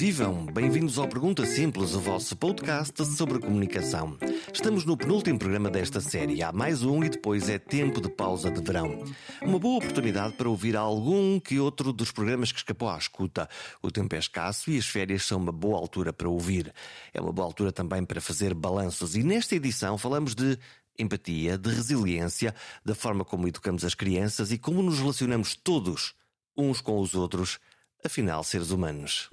vivam! Bem-vindos ao Pergunta Simples, o vosso podcast sobre comunicação. Estamos no penúltimo programa desta série. Há mais um e depois é tempo de pausa de verão. Uma boa oportunidade para ouvir algum que outro dos programas que escapou à escuta. O tempo é escasso e as férias são uma boa altura para ouvir. É uma boa altura também para fazer balanços. E nesta edição falamos de empatia, de resiliência, da forma como educamos as crianças e como nos relacionamos todos uns com os outros, afinal, seres humanos.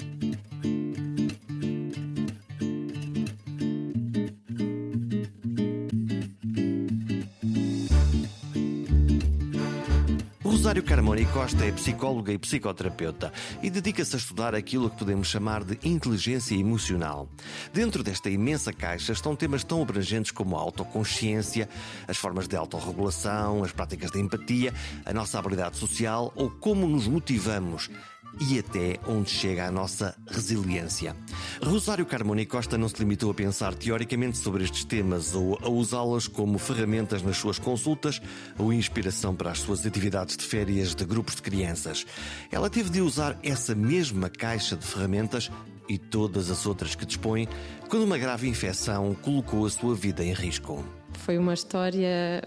Rosário Carmona Costa é psicóloga e psicoterapeuta e dedica-se a estudar aquilo que podemos chamar de inteligência emocional. Dentro desta imensa caixa estão temas tão abrangentes como a autoconsciência, as formas de autorregulação, as práticas de empatia, a nossa habilidade social ou como nos motivamos e até onde chega a nossa resiliência. Rosário Carmona Costa não se limitou a pensar teoricamente sobre estes temas ou a usá-los como ferramentas nas suas consultas ou inspiração para as suas atividades de férias de grupos de crianças. Ela teve de usar essa mesma caixa de ferramentas e todas as outras que dispõe quando uma grave infecção colocou a sua vida em risco. Foi uma história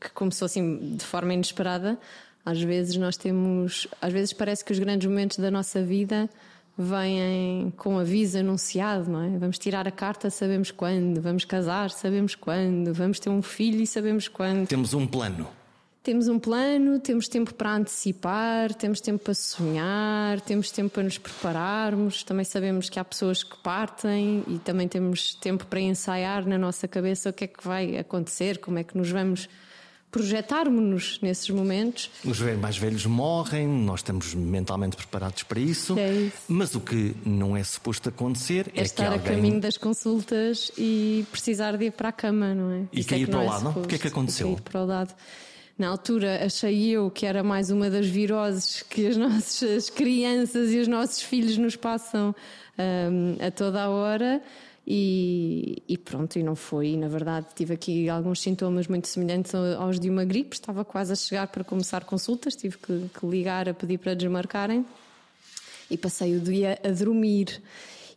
que começou assim de forma inesperada às vezes nós temos, às vezes parece que os grandes momentos da nossa vida vêm com aviso anunciado, não é? Vamos tirar a carta, sabemos quando, vamos casar, sabemos quando, vamos ter um filho e sabemos quando. Temos um plano. Temos um plano, temos tempo para antecipar, temos tempo para sonhar, temos tempo para nos prepararmos. Também sabemos que há pessoas que partem e também temos tempo para ensaiar na nossa cabeça o que é que vai acontecer, como é que nos vamos projetarmos-nos nesses momentos. Os mais velhos morrem, nós estamos mentalmente preparados para isso, é isso. mas o que não é suposto acontecer é, é estar que alguém... a caminho das consultas e precisar de ir para a cama, não é? E cair é para o lado, não? O que é que aconteceu? Cair para o lado. Na altura achei eu que era mais uma das viroses que as nossas crianças e os nossos filhos nos passam um, a toda a hora. E, e, pronto, e não foi. E, na verdade, tive aqui alguns sintomas muito semelhantes aos de uma gripe. Estava quase a chegar para começar consultas, tive que, que ligar a pedir para desmarcarem. E passei o dia a dormir.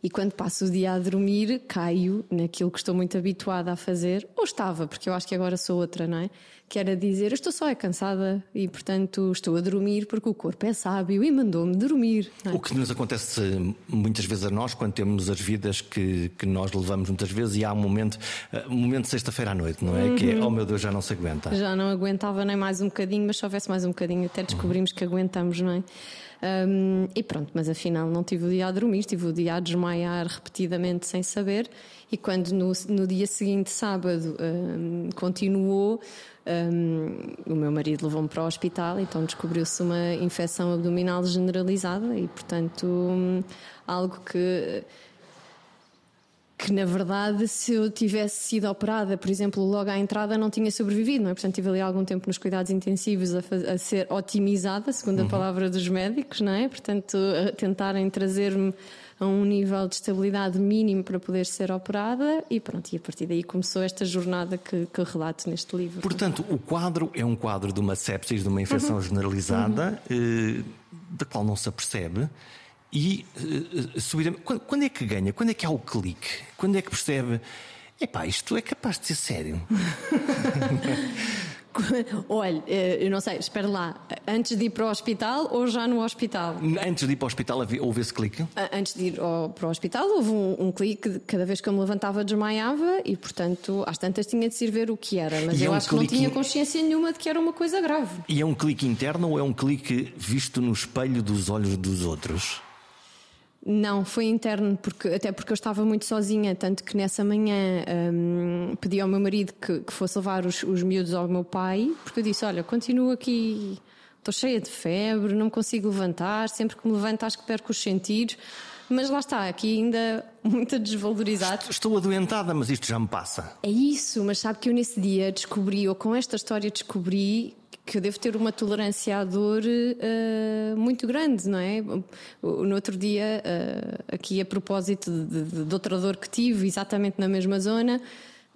E quando passo o dia a dormir, caio naquilo que estou muito habituada a fazer, ou estava, porque eu acho que agora sou outra, não é? Que era dizer, eu estou só é cansada e, portanto, estou a dormir porque o corpo é sábio e mandou-me dormir. É? O que nos acontece muitas vezes a nós, quando temos as vidas que, que nós levamos muitas vezes, e há um momento, eh, um momento sexta-feira à noite, não é? Uhum. Que é, uhum. oh meu Deus, já não se aguenta. Já não aguentava nem mais um bocadinho, mas se houvesse mais um bocadinho, até descobrimos uhum. que aguentamos, não é? Um, e pronto, mas afinal não tive o dia a dormir, tive o dia a desmaiar repetidamente sem saber. E quando no, no dia seguinte, sábado, um, continuou, um, o meu marido levou-me para o hospital, então descobriu-se uma infecção abdominal generalizada e, portanto, algo que que na verdade se eu tivesse sido operada, por exemplo, logo à entrada não tinha sobrevivido, não é? Portanto, tive ali algum tempo nos cuidados intensivos a, a ser otimizada, segundo uhum. a palavra dos médicos, não é? Portanto, a tentarem trazer-me a um nível de estabilidade mínimo para poder ser operada e pronto, e a partir daí começou esta jornada que, que relato neste livro. Portanto, o quadro é um quadro de uma sepsis, de uma infecção uhum. generalizada, uhum. Eh, da qual não se apercebe e uh, subir. Quando, quando, é que ganha? Quando é que há o clique? Quando é que percebe? Epá, isto é capaz de ser sério. Olha, eh, eu não sei, espera lá, antes de ir para o hospital ou já no hospital? Antes de ir para o hospital houve esse clique? Antes de ir ao, para o hospital houve um, um, clique, cada vez que eu me levantava desmaiava e, portanto, às tantas tinha de se ir ver o que era, mas e é eu é um acho que não tinha consciência nenhuma de que era uma coisa grave. E é um clique interno ou é um clique visto no espelho dos olhos dos outros? Não, foi interno, porque, até porque eu estava muito sozinha, tanto que nessa manhã um, pedi ao meu marido que, que fosse levar os, os miúdos ao meu pai, porque eu disse: Olha, continuo aqui, estou cheia de febre, não consigo levantar, sempre que me levanto acho que perco os sentidos. Mas lá está, aqui ainda muito desvalorizado. Estou adoentada, mas isto já me passa. É isso, mas sabe que eu nesse dia descobri, ou com esta história descobri que eu devo ter uma tolerância à dor uh, muito grande, não é? No outro dia, uh, aqui a propósito de, de, de, outra dor que tive, exatamente na mesma zona,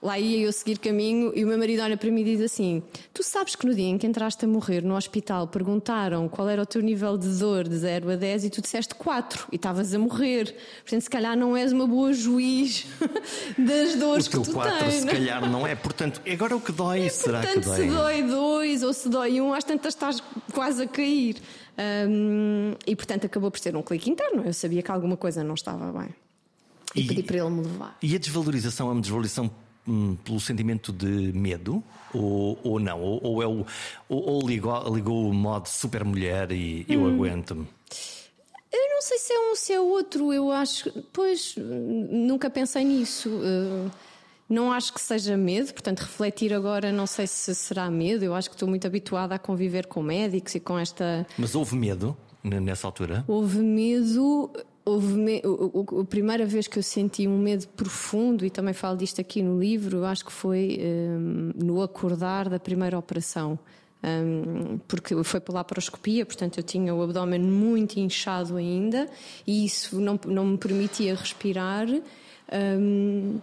Lá ia eu seguir caminho e o meu marido olha para mim e diz assim: Tu sabes que no dia em que entraste a morrer no hospital perguntaram qual era o teu nível de dor de 0 a 10 e tu disseste 4 e estavas a morrer. Portanto, se calhar não és uma boa juiz das dores o teu que tu 4 tens. se calhar não é. Portanto, agora o que dói, É, será portanto, que dói? se dói 2 ou se dói 1, um, às tantas estás quase a cair. Hum, e portanto acabou por ser um clique interno. Eu sabia que alguma coisa não estava bem. E, E- pedi para ele me levar. E a desvalorização é uma desvalorização pelo sentimento de medo? Ou, ou não? Ou, ou é o, ou, ou ligou, ligou o modo super mulher e eu Hum. aguento-me? Eu não sei se é um se é outro, eu acho. Pois, nunca pensei nisso. Uh, Não acho que seja medo, portanto, refletir agora não sei se será medo. Eu acho que estou muito habituada a conviver com médicos e com esta. Mas houve medo nessa altura? Houve medo. Houve me... o- o- a primeira vez que eu senti um medo profundo, e também falo disto aqui no livro, acho que foi hum, no acordar da primeira operação. Hum, porque foi pela laparoscopia, portanto eu tinha o abdômen muito inchado ainda e isso não, não me permitia respirar. hum,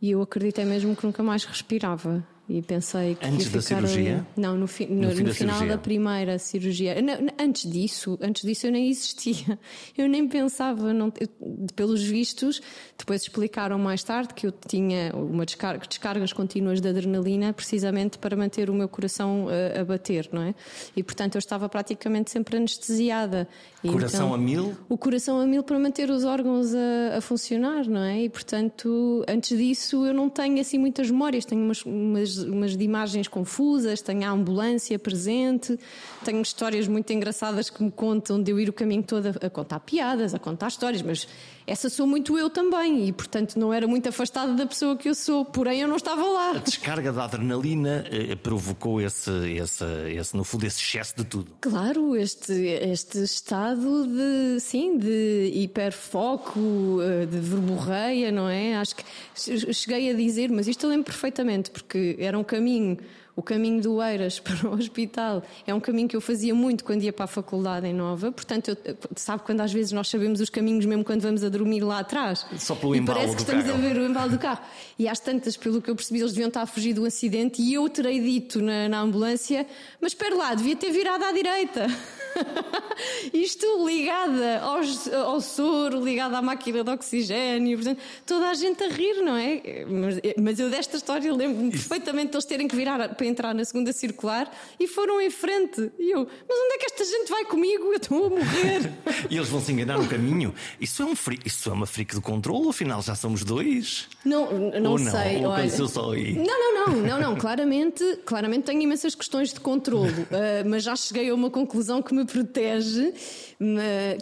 e eu acreditei mesmo que nunca mais respirava. E pensei que Antes ia da cirurgia? ali. Não, no, fi- no- fim no da final cirurgia. da primeira cirurgia. Não, antes disso, antes disso eu nem existia. Eu nem pensava, não, eu- pelos vistos, depois explicaram mais tarde que eu tinha uma descarga, descargas contínuas de adrenalina precisamente para manter o meu coração eh, a, bater, não é? E portanto eu estava praticamente sempre anestesiada. E Coração então- a mil? o coração a mil para manter os órgãos a, a funcionar, não é? E portanto, antes disso, eu não tenho assim muitas memórias. Tenho umas, umas, umas de imagens confusas, tenho a ambulância presente, tenho histórias muito engraçadas que me contam de eu ir o caminho todo a, a contar piadas, a contar histórias, mas essa sou muito eu também e portanto não era muito afastada da pessoa que eu sou, porém eu não estava lá. A descarga da adrenalina eh, provocou esse, esse, esse, no fundo, esse excesso de tudo. Claro, este, este estado de, sim, de hiperfoco, eh, de verborreia, não é? Acho que che- cheguei a dizer, mas isto eu lembro perfeitamente, porque era um caminho, o caminho do Eiras para o hospital, é um caminho que eu fazia muito quando ia para a faculdade em Nova, portanto, eu, sabe quando às vezes nós sabemos os caminhos mesmo quando vamos a dormir lá atrás? Só pelo e embalo parece que estamos carro. a ver o embalo do carro. E às tantas, pelo que eu percebi, eles deviam estar a fugir do acidente e eu terei dito na, na ambulância: Mas espera lá, devia ter virado à direita. Isto ligada aos, ao soro, ligada à máquina de oxigênio, portanto, toda a gente a rir, não é? Mas, mas eu desta história lembro-me perfeitamente de eles terem que virar para entrar na segunda circular e foram em frente. E eu, mas onde é que esta gente vai comigo? Eu estou a morrer. E eles vão se enganar no caminho. Isso é, um fri- isso é uma freak de controle, afinal já somos dois. Não, não, Ou não? sei. Ou olha. só aí? Não, não, não, não, não. Claramente, claramente tenho imensas questões de controlo, ah, mas já cheguei a uma conclusão que me protege,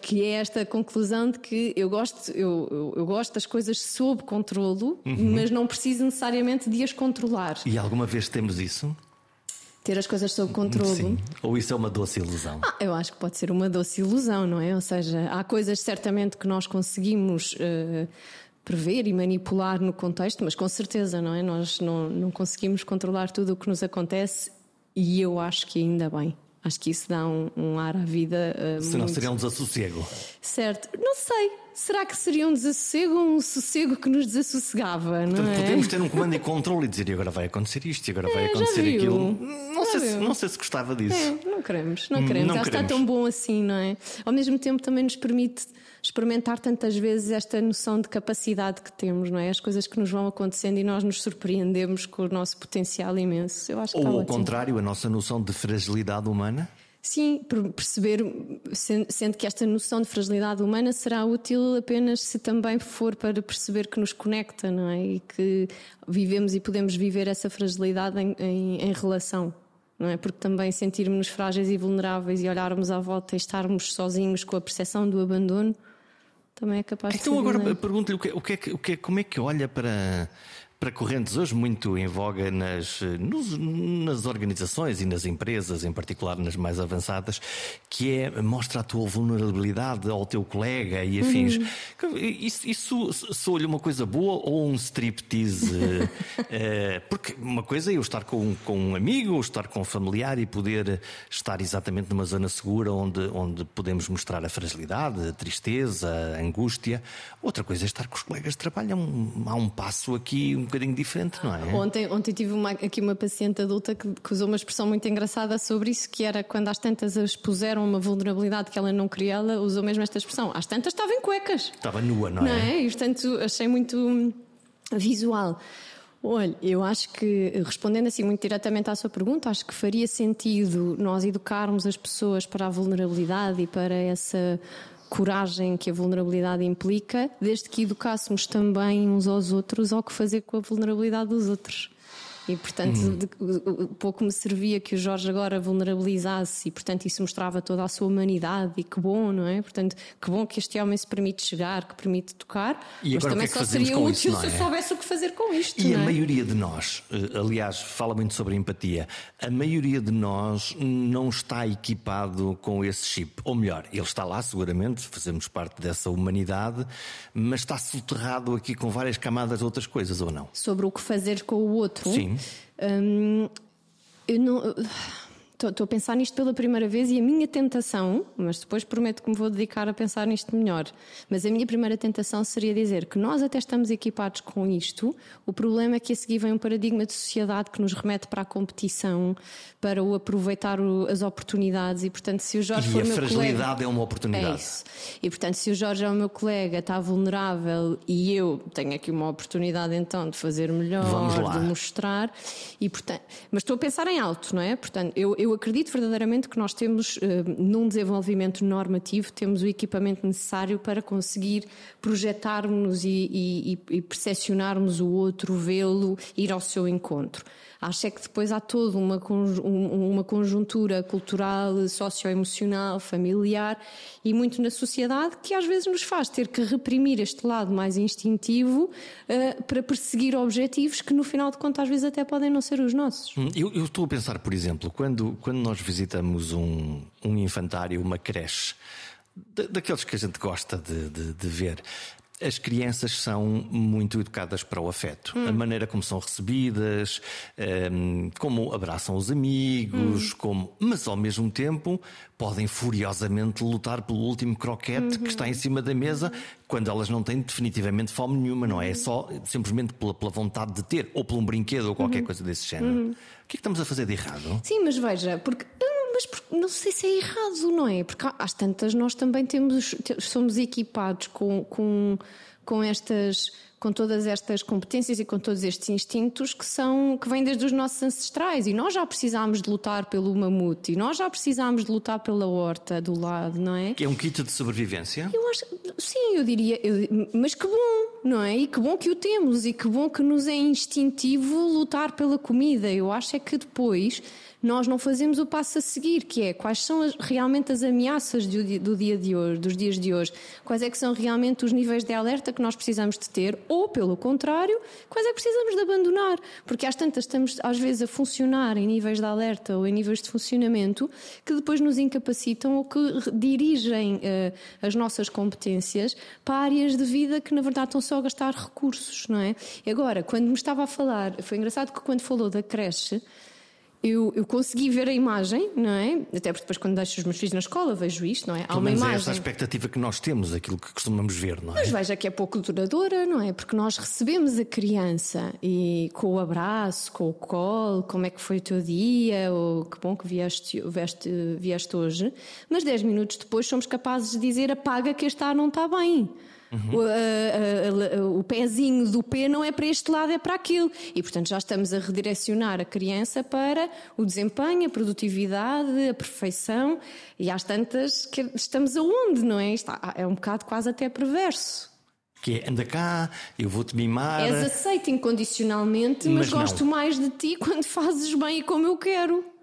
que é esta conclusão de que eu gosto, eu, eu, eu gosto das coisas sob controlo, Uhum. mas não preciso necessariamente de as controlar. E alguma vez temos isso? Ter as coisas sob controlo. Sim. Ou isso é uma doce ilusão? Ah, eu acho que pode ser uma doce ilusão, não é? Ou seja, há coisas certamente que nós conseguimos eh, prever e manipular no contexto, mas com certeza, não é? Nós não, não conseguimos controlar tudo o que nos acontece e eu acho que ainda bem. Acho que isso dá um, um ar à vida eh, Senão muito seria um desassossego. certo. Não sei. Será que seria um desassossego ou um sossego que nos desassossegava, não Portanto, é? podemos ter um comando e controle e dizer e agora vai acontecer isto, e agora vai É, já acontecer aquilo. Não sei, se, não sei se gostava disso. É, não queremos, não queremos. não Já está queremos. tão bom assim, não é? Ao mesmo tempo também nos permite experimentar tantas vezes esta noção de capacidade que temos, não é? As coisas que nos vão acontecendo e nós nos surpreendemos com o nosso potencial imenso. Eu acho Ou ao contrário, a nossa noção de fragilidade humana. Sim, per- perceber, sen- sendo que esta noção de fragilidade humana será útil apenas se também for para perceber que nos conecta, não é? E que vivemos e podemos viver essa fragilidade em, em- em relação. Não é? Porque também sentirmos frágeis e vulneráveis e olharmos à volta e estarmos sozinhos com a percepção do abandono também é capaz de Então agora pergunto-lhe o que, o que é o que é- como é que olha para, para correntes hoje muito em voga nas, nos- nas organizações e nas empresas, em particular nas mais avançadas, que é mostra a tua vulnerabilidade ao teu colega e afins. Uhum. Isso, isso sou-lhe uma coisa boa ou um striptease? eh, porque uma coisa é eu estar com, com um amigo, ou estar com um familiar e poder estar exatamente numa zona segura onde, onde podemos mostrar a fragilidade, a tristeza, a angústia. Outra coisa é estar com os colegas de trabalho. Há um, há um passo aqui bocadinho diferente, não é? Ontem, ontem tive uma, aqui uma paciente adulta que, que, usou uma expressão muito engraçada sobre isso, que era quando às tantas expuseram uma vulnerabilidade que ela não queria, ela usou mesmo esta expressão. Às tantas estava em cuecas. Estava nua, não, não é? é? E portanto achei muito visual. Olha, eu acho que, respondendo assim muito diretamente à sua pergunta, acho que faria sentido nós educarmos as pessoas para a vulnerabilidade e para essa coragem que a vulnerabilidade implica, desde que educássemos também uns aos outros ao que fazer com a vulnerabilidade dos outros. E, portanto, hum. pouco me servia que o Jorge agora vulnerabilizasse e, portanto, isso mostrava toda a sua humanidade e que bom, não é? Portanto, que bom que este homem se permite chegar, que permite tocar. E mas também é só seria útil se eu é? soubesse o que fazer com isto. E a é? maioria de nós, eh, aliás, fala muito sobre empatia, a maioria de nós não está equipado com esse chip. Ou melhor, ele está lá seguramente, fazemos parte dessa humanidade, mas está soterrado aqui com várias camadas de outras coisas, ou não? Sobre o que fazer com o outro. Sim. Hum, eu não. Estou a pensar nisto pela primeira vez e a minha tentação, mas depois prometo que me vou dedicar a pensar nisto melhor. Mas a minha primeira tentação seria dizer que nós até estamos equipados com isto, o problema é que a seguir vem um paradigma de sociedade que nos remete para a competição, para o aproveitar o, as oportunidades e, portanto, se o Jorge e for a meu fragilidade colega, é uma oportunidade. É isso. E, portanto, se o Jorge é o meu colega, está vulnerável e eu tenho aqui uma oportunidade então de fazer melhor, de mostrar, e, portanto, mas estou a pensar em alto, não é? Portanto, eu, eu eu acredito verdadeiramente que nós temos, eh, num desenvolvimento normativo, temos o equipamento necessário para conseguir projetarmos e, e, e percepcionarmos o outro, vê-lo, ir ao seu encontro. Acho é que depois há toda uma, uma conjuntura cultural, socioemocional, familiar e muito na sociedade que às vezes nos faz ter que reprimir este lado mais instintivo uh, para perseguir objetivos que no final de contas às vezes até podem não ser os nossos. Hum, eu, eu estou a pensar, por exemplo, quando, quando nós visitamos um, um infantário, uma creche, daqueles que a gente gosta de, de, de ver as crianças são muito educadas para o afeto. Hum. A maneira como são recebidas, um, como abraçam os amigos, hum. como, mas ao mesmo tempo podem furiosamente lutar pelo último croquete uhum. que está em cima da mesa quando elas não têm definitivamente fome nenhuma, não é? É só simplesmente pela, pela vontade de ter, ou por um brinquedo ou qualquer uhum. coisa desse género. Uhum. O que é que estamos a fazer de errado? Sim, mas veja, porque mas não sei se é errado, não é? Porque às tantas nós também temos, somos equipados com, com, com estas com todas estas competências e com todos estes instintos que são que vêm desde os nossos ancestrais e nós já precisámos de lutar pelo mamute e nós já precisámos de lutar pela horta do lado, não é? Que é um kit de sobrevivência? Eu acho, sim, eu diria, eu, mas que bom, não é? E que bom que o temos e que bom que nos é instintivo lutar pela comida. Eu acho é que depois nós não fazemos o passo a seguir, que é quais são as, realmente as ameaças do, do, dia de hoje, dos dias de hoje, quais é que são realmente os níveis de alerta que nós precisamos de ter, ou pelo contrário, quais é que precisamos de abandonar, porque às tantas estamos às vezes a funcionar em níveis de alerta ou em níveis de funcionamento que depois nos incapacitam ou que dirigem uh, as nossas competências para áreas de vida que na verdade estão só a gastar recursos, não é? Agora, quando me estava a falar, foi engraçado que quando falou da creche, eu, eu, consegui ver a imagem, não é? Até porque depois, quando deixo os meus filhos na escola, vejo isto, não é? Há uma imagem. É essa a expectativa que nós temos, aquilo que costumamos ver, não é? Mas veja que é pouco duradoura, não é? Porque nós recebemos a criança e com o abraço, com o colo, como é que foi o teu dia, ou que bom que vieste, vieste, vieste hoje, mas 10 minutos depois somos capazes de dizer apaga que este ar não está bem. Uhum. O, a, a, o pezinho do pé não é para este lado, é para aquilo. E, portanto, já estamos a redirecionar a criança para o desempenho, a produtividade, a perfeição. E às tantas, que estamos aonde, não é? Isto é um bocado quase até perverso. Que é, anda cá, eu vou-te mimar. És aceito incondicionalmente, mas, mas gosto mais de ti quando fazes bem e como eu quero.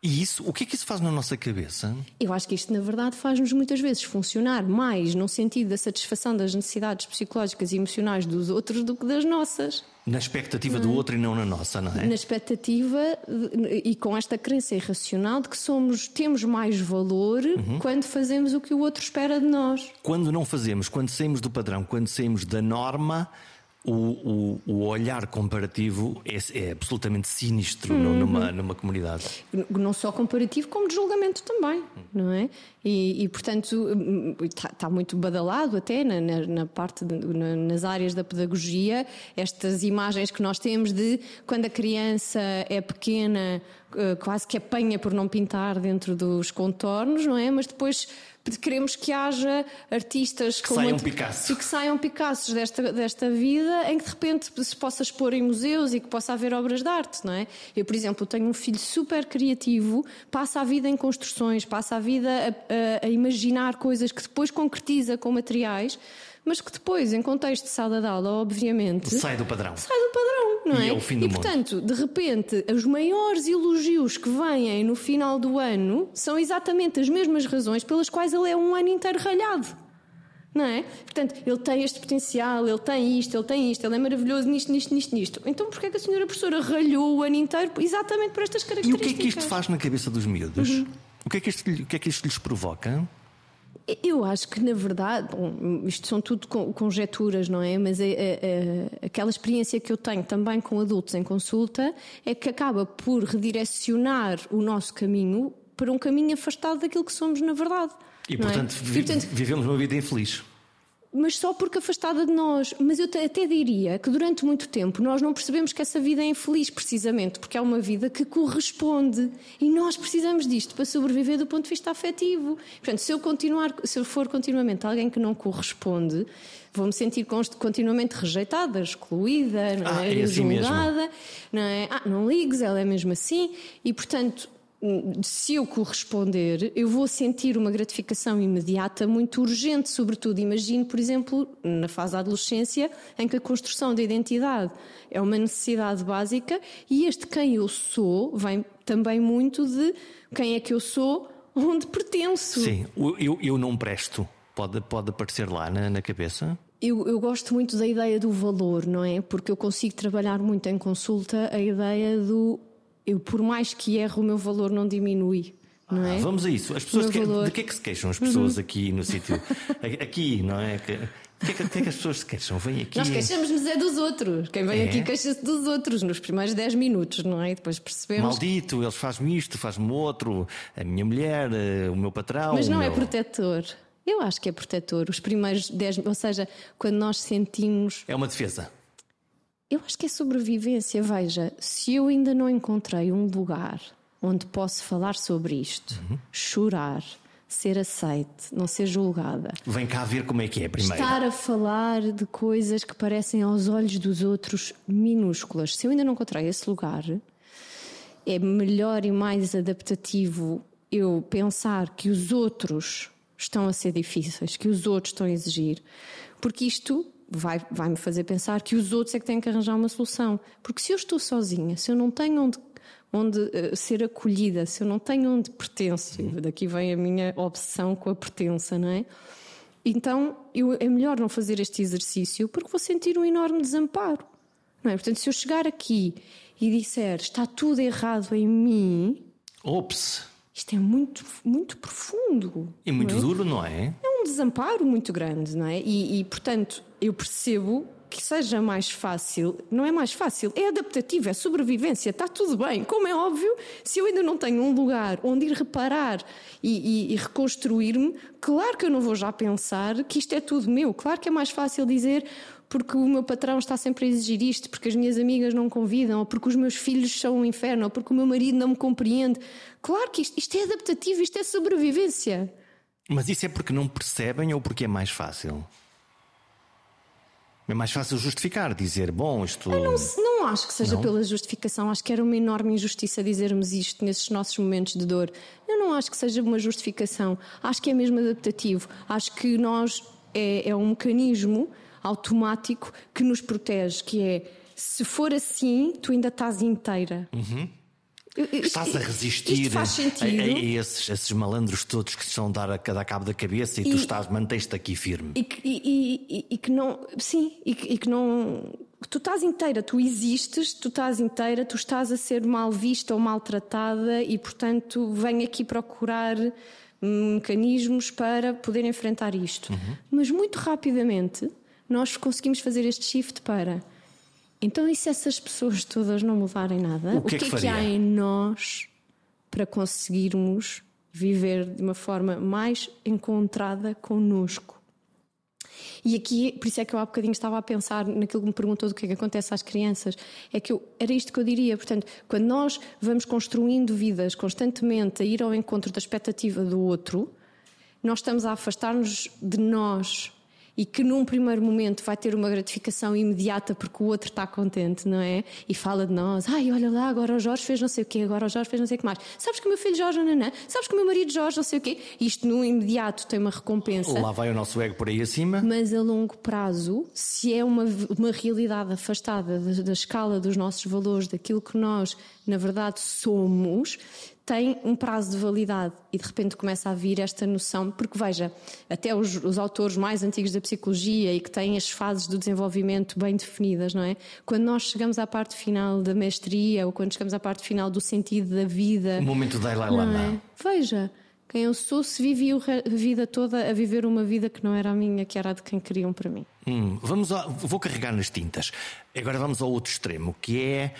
E isso, o que é que isso faz na nossa cabeça? Eu acho que isto, na verdade, faz-nos muitas vezes funcionar mais no sentido da satisfação das necessidades psicológicas e emocionais dos outros do que das nossas. Na expectativa do outro e não na nossa, não é? Na expectativa e com esta crença irracional de que somos, temos mais valor uhum. quando fazemos o que o outro espera de nós. Quando não fazemos, quando saímos do padrão, quando saímos da norma, o, o, o, olhar comparativo é, é absolutamente sinistro uhum. numa, numa comunidade. Não só comparativo, como de julgamento também, não é? E, e portanto, está, está, muito badalado até na, na, na parte, de, na, nas áreas da pedagogia, estas imagens que nós temos de quando a criança é pequena, quase que apanha por não pintar dentro dos contornos, não é? Mas depois queremos que haja artistas que saiam Picasso. que saiam Picassos desta, desta vida em que de repente se possa expor em museus e que possa haver obras de arte, não é? Eu, por exemplo, tenho um filho super criativo, passa a vida em construções, passa a vida a, a, a imaginar coisas que depois concretiza com materiais mas que depois, em contexto de sala de aula, obviamente. Sai do padrão. Sai do padrão, não e é? é o fim do e portanto, de repente, os maiores elogios que vêm no final do ano são exatamente as mesmas razões pelas quais ele é um ano inteiro ralhado. Não é? Portanto, ele tem este potencial, ele tem isto, ele tem isto, ele é maravilhoso nisto, nisto, nisto, nisto. Então, porquê é que a senhora professora ralhou o ano inteiro exatamente por estas características? E o que é que isto faz na cabeça dos miúdos? Uhum. O, que é que isto, o que é que isto lhes provoca? Eu acho que, na verdade, bom, isto são tudo conjecturas, não é? Mas é, é, é, aquela experiência que eu tenho também com adultos em consulta é que acaba por redirecionar o nosso caminho para um caminho afastado daquilo que somos na verdade. E, portanto, é? vi, portanto, vivemos uma vida infeliz mas só porque afastada de nós. Mas eu até diria que durante muito tempo nós não percebemos que essa vida é infeliz, precisamente porque é uma vida que corresponde. E nós precisamos disto para sobreviver do ponto de vista afetivo. Portanto, se eu, continuar, se eu for continuamente alguém que não corresponde, vou-me sentir continuamente rejeitada, excluída, não ah, é? é assim não é? Ah, não ligues, ela é mesmo assim. E, portanto, se eu corresponder, eu vou sentir uma gratificação imediata muito urgente, sobretudo, imagino, por exemplo, na fase da adolescência, em que a construção da identidade é uma necessidade básica e este quem eu sou vem também muito de quem é que eu sou, onde pertenço. Sim, eu, eu não presto, pode, pode aparecer lá na, na cabeça? Eu, eu, gosto muito da ideia do valor, não é? Porque eu consigo trabalhar muito em consulta a ideia do eu, por mais que erre, o meu valor não diminui. Não é? Ah, vamos a isso. As pessoas que, valor... de que é que se queixam as pessoas uhum. aqui no sítio? aqui, não é? Que, que, é que, que, é que as pessoas se queixam? Vêm aqui. Nós queixamos-nos é dos outros. Quem vem é? aqui queixa-se dos outros nos primeiros 10 minutos, não é? E depois percebemos. Maldito, eles fazem isto, fazem outro, a minha mulher, eh, o meu patrão. Mas não é meu... é protetor. Eu acho que é protetor. Os primeiros 10, ou seja, quando nós sentimos. É uma defesa. Eu acho que é sobrevivência. Veja, se eu ainda não encontrei um lugar onde posso falar sobre isto, uhum. chorar, ser aceite, não ser julgada. Vem cá ver como é que é primeiro. Estar a falar de coisas que parecem aos olhos dos outros minúsculas. Se eu ainda não encontrei esse lugar, é melhor e mais adaptativo eu pensar que os outros estão a ser difíceis, que os outros estão a exigir, porque isto vai, vai me fazer pensar que os outros é que têm que arranjar uma solução. Porque se eu estou sozinha, se eu não tenho onde, onde uh, ser acolhida, se eu não tenho onde pertenço, daqui vem a minha obsessão com a pertença, não é? Então eu, é melhor não fazer este exercício porque vou sentir um enorme desamparo. Não é? Portanto, se eu chegar aqui e disser está tudo errado em mim. Ops! Isto é muito, muito profundo. E muito não é? duro, não é? É um desamparo muito grande, não é? E, e, portanto, eu percebo que seja mais fácil, não é mais fácil, é adaptativo, é sobrevivência, está tudo bem. Como é óbvio, se eu ainda não tenho um lugar onde ir reparar e, e, e reconstruir-me, claro que eu não vou já pensar que isto é tudo meu. Claro que é mais fácil dizer porque o meu patrão está sempre a exigir isto, porque as minhas amigas não convidam, ou porque os meus filhos são um inferno, ou porque o meu marido não me compreende. Claro que isto, isto é adaptativo, isto é sobrevivência. Mas isso é porque não percebem ou porque é mais fácil? É mais fácil justificar, dizer, bom, isto. Eu não, não acho que seja não? pela justificação, acho que era uma enorme injustiça dizermos isto nesses nossos momentos de dor. Eu não acho que seja uma justificação, acho que é mesmo adaptativo. Acho que nós é, é um mecanismo automático que nos protege, que é se for assim, tu ainda estás inteira. Uhum. Estás a resistir a, a, a, esses, esses, malandros todos que estão a dar a cada cabo da cabeça e, e tu estás, mantens-te aqui firme. E que, e, e que não, sim, e que, que não. Tu estás inteira, tu existes, tu estás inteira, tu estás a ser mal vista ou maltratada e, portanto, vem aqui procurar mecanismos para poder enfrentar isto. Uhum. Mas muito rapidamente nós conseguimos fazer este shift para. Então, e se essas pessoas todas não mudarem nada? O que é que, é que há em nós para conseguirmos viver de uma forma mais encontrada connosco? E aqui, por isso é que eu há bocadinho estava a pensar naquilo que me perguntou do que é que acontece às crianças. É que eu, era isto que eu diria. Portanto, quando nós vamos construindo vidas constantemente a ir ao encontro da expectativa do outro, nós estamos a afastar-nos de nós e que num primeiro momento vai ter uma gratificação imediata porque o outro está contente, não é? E fala de nós, ai, olha lá, agora o Jorge fez não sei o quê, agora o Jorge fez não sei o que mais. Sabes que o meu filho Jorge, nanã, sabes que o meu marido Jorge, não sei o quê. Isto no imediato tem uma recompensa. Lá vai o nosso ego por aí acima. Mas a longo prazo, se é uma, uma realidade afastada da, da escala dos nossos valores, daquilo que nós, na verdade, somos, tem um prazo de validade e de repente começa a vir esta noção, porque veja, até os, os, autores mais antigos da psicologia e que têm as fases do desenvolvimento bem definidas, não é? Quando nós chegamos à parte final da mestria ou quando chegamos à parte final do sentido da vida. O momento da Lama. É? Veja, quem eu sou se vivi a vida toda a viver uma vida que não era a minha, que era a de quem queriam para mim. Hum, vamos vou carregar nas tintas. Agora vamos ao outro extremo, que é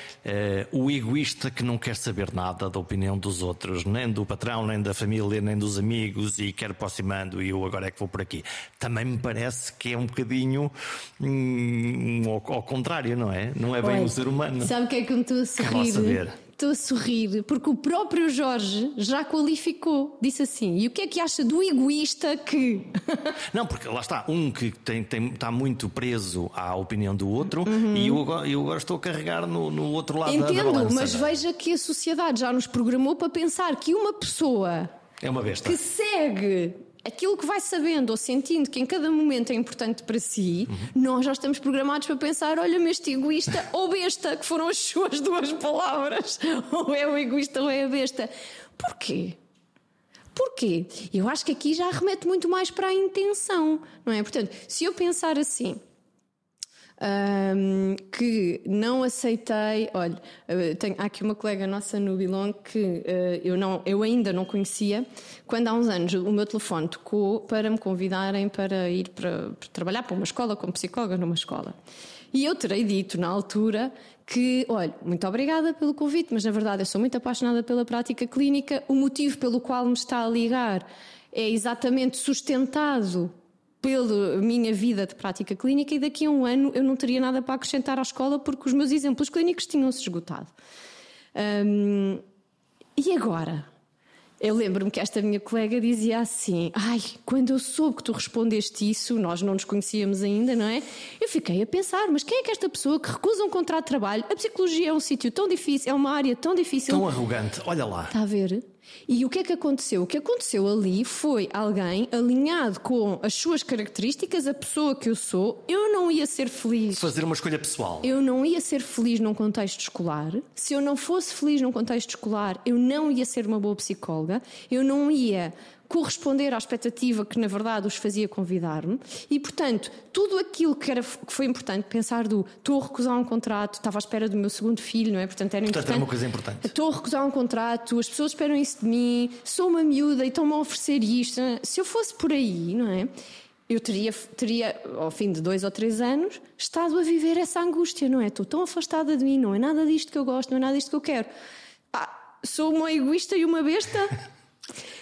uh, o egoísta que não quer saber nada da opinião dos outros, nem do patrão, nem da família, nem dos amigos, e quer aproximando, e eu agora é que vou por aqui. Também me parece que é um bocadinho hum, ao, ao, contrário, não é? Não é bem o ser humano. Sabe o que é que me estou a sorrir? Estou a sorrir porque o próprio Jorge já qualificou. Disse assim: e o que é que acha do egoísta que. Não, porque lá está, um que tem, tem, está muito preso à opinião do outro uhum. e eu agora, eu agora estou a carregar no, no outro lado Entendo, da, balança. mas veja que a sociedade já nos programou para pensar que uma pessoa. É uma besta. Que segue aquilo que vai sabendo ou sentindo que em cada momento é importante para si, uhum. nós já estamos programados para pensar: olha-me este egoísta ou besta, que foram as suas duas palavras. Ou é o egoísta ou é a besta. Porquê? Porquê? Eu acho que aqui já remete muito mais para a intenção, não é? Portanto, se eu pensar assim, um, que não aceitei. Olha, tenho, há aqui uma colega nossa no Bilong que uh, eu, não, eu ainda não conhecia, quando há uns anos o meu telefone tocou para me convidarem para ir para, para trabalhar para uma escola, como psicóloga numa escola. E eu terei dito na altura que, olha, muito obrigada pelo convite, mas na verdade eu sou muito apaixonada pela prática clínica. O motivo pelo qual me está a ligar é exatamente sustentado pela minha vida de prática clínica e daqui a um ano eu não teria nada para acrescentar à escola porque os meus exemplos clínicos tinham-se esgotado. Um, e agora? Eu lembro-me que esta minha colega dizia assim: Ai, quando eu soube que tu respondeste isso, nós não nos conhecíamos ainda, não é? Eu fiquei a pensar: mas quem é que é esta pessoa que recusa um contrato de trabalho? A psicologia é um sítio tão difícil, é uma área tão difícil. Tão arrogante, olha lá. Está a ver? E o que é que aconteceu? O que aconteceu ali foi alguém alinhado com as suas características, a pessoa que eu sou. Eu não ia ser feliz. Fazer uma escolha pessoal. Eu não ia ser feliz num contexto escolar. Se eu não fosse feliz num contexto escolar, eu não ia ser uma boa psicóloga. Eu não ia corresponder à expectativa que na verdade os fazia convidar-me e portanto tudo aquilo que, era, que foi importante pensar do estou a recusar um contrato estava à espera do meu segundo filho não é portanto era portanto, importante era uma coisa importante estou a recusar um contrato as pessoas esperam isso de mim sou uma miúda e estão-me a oferecer isto se eu fosse por aí não é eu teria, teria, ao fim de dois ou três anos, estado a viver essa angústia, não é? Estou tão afastada de mim, não é nada disto que eu gosto, não é nada disto que eu quero. Ah, sou uma egoísta e uma besta?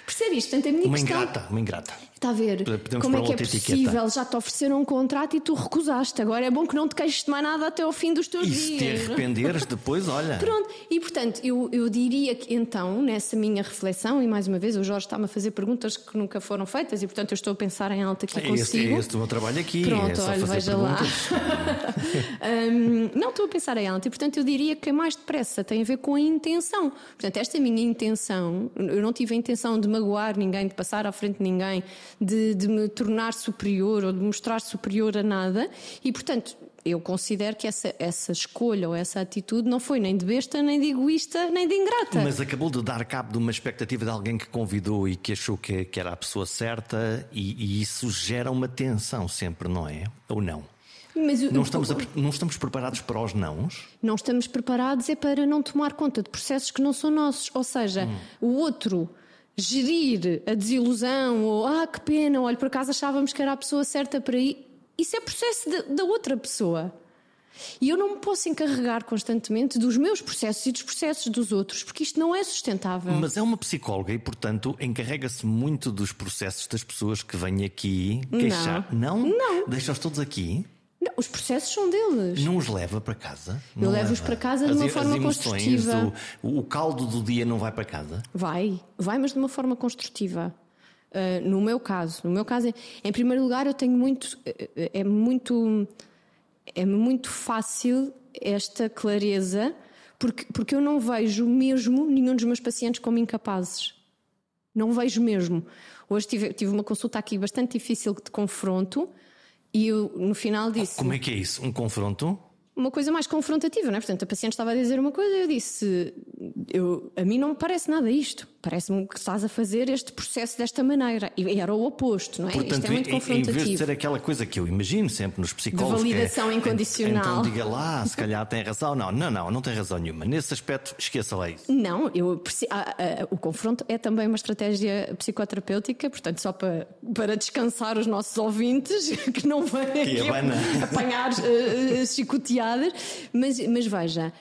Percebe isto? Portanto, a minha uma questão... ingrata, uma ingrata. Está a ver Podemos como é que é possível? Etiqueta. Já te ofereceram um contrato e tu recusaste. Agora é bom que não te queixes de mais nada até ao fim dos teus e dias. E se te arrependeres depois, olha. Pronto, e portanto, eu, eu diria que então, nessa minha reflexão, e mais uma vez o Jorge está-me a fazer perguntas que nunca foram feitas e portanto eu estou a pensar em alta aqui é consigo. Esse, é este o meu trabalho aqui. Pronto, é olha, veja perguntas. lá. um, não estou a pensar em alta e portanto eu diria que é mais depressa tem a ver com a intenção. Portanto, esta minha intenção, eu não tive a intenção de magoar ninguém, de passar à frente de ninguém, de, de me tornar superior ou de mostrar superior a nada e, portanto, eu considero que essa, essa escolha ou essa atitude não foi nem de besta, nem de egoísta, nem de ingrata. Mas acabou de dar cabo de uma expectativa de alguém que convidou e que achou que, que era a pessoa certa, e, e isso gera uma tensão sempre, não é? Ou não? Mas, não, estamos a, não estamos preparados para os nãos? Não estamos preparados é para não tomar conta de processos que não são nossos. Ou seja, hum. o outro gerir a desilusão ou ah, que pena, olha, por acaso achávamos que era a pessoa certa para ir. Isso é processo de, da outra pessoa. E eu não me posso encarregar constantemente dos meus processos e dos processos dos outros, porque isto não é sustentável. Mas é uma psicóloga e, portanto, encarrega-se muito dos processos das pessoas que vêm aqui queixar. Não? Não. Deixa-os todos aqui? Não, os processos são deles. Não os leva para casa? Eu levo-os para casa de uma as, forma as construtiva. Do, o caldo do dia não vai para casa? Vai, vai, mas de uma forma construtiva. Uh, no meu caso, no meu caso, em primeiro lugar, eu tenho muito, é muito, é muito fácil esta clareza, porque, porque eu não vejo mesmo nenhum dos meus pacientes como incapazes. Não vejo mesmo. Hoje tive, tive uma consulta aqui bastante difícil de confronto e eu, no final disse. Como é que é isso? Um confronto? Uma coisa mais confrontativa, não é? Portanto, a paciente estava a dizer uma coisa e eu disse: eu, A mim não me parece nada isto. Parece-me que estás a fazer este processo desta maneira. E era o oposto, não é? Portanto, isto é muito confrontativo. em vez de ser aquela coisa que eu imagino sempre nos psicólogos. De validação que é, incondicional. Então diga lá, se calhar tem razão. Não, não, não, não tem razão nenhuma. Nesse aspecto, esqueça lá isso. Não, eu, o confronto é também uma estratégia psicoterapêutica, portanto, só para, para descansar os nossos ouvintes, que não vêm apanhar uh, Mas, mas veja.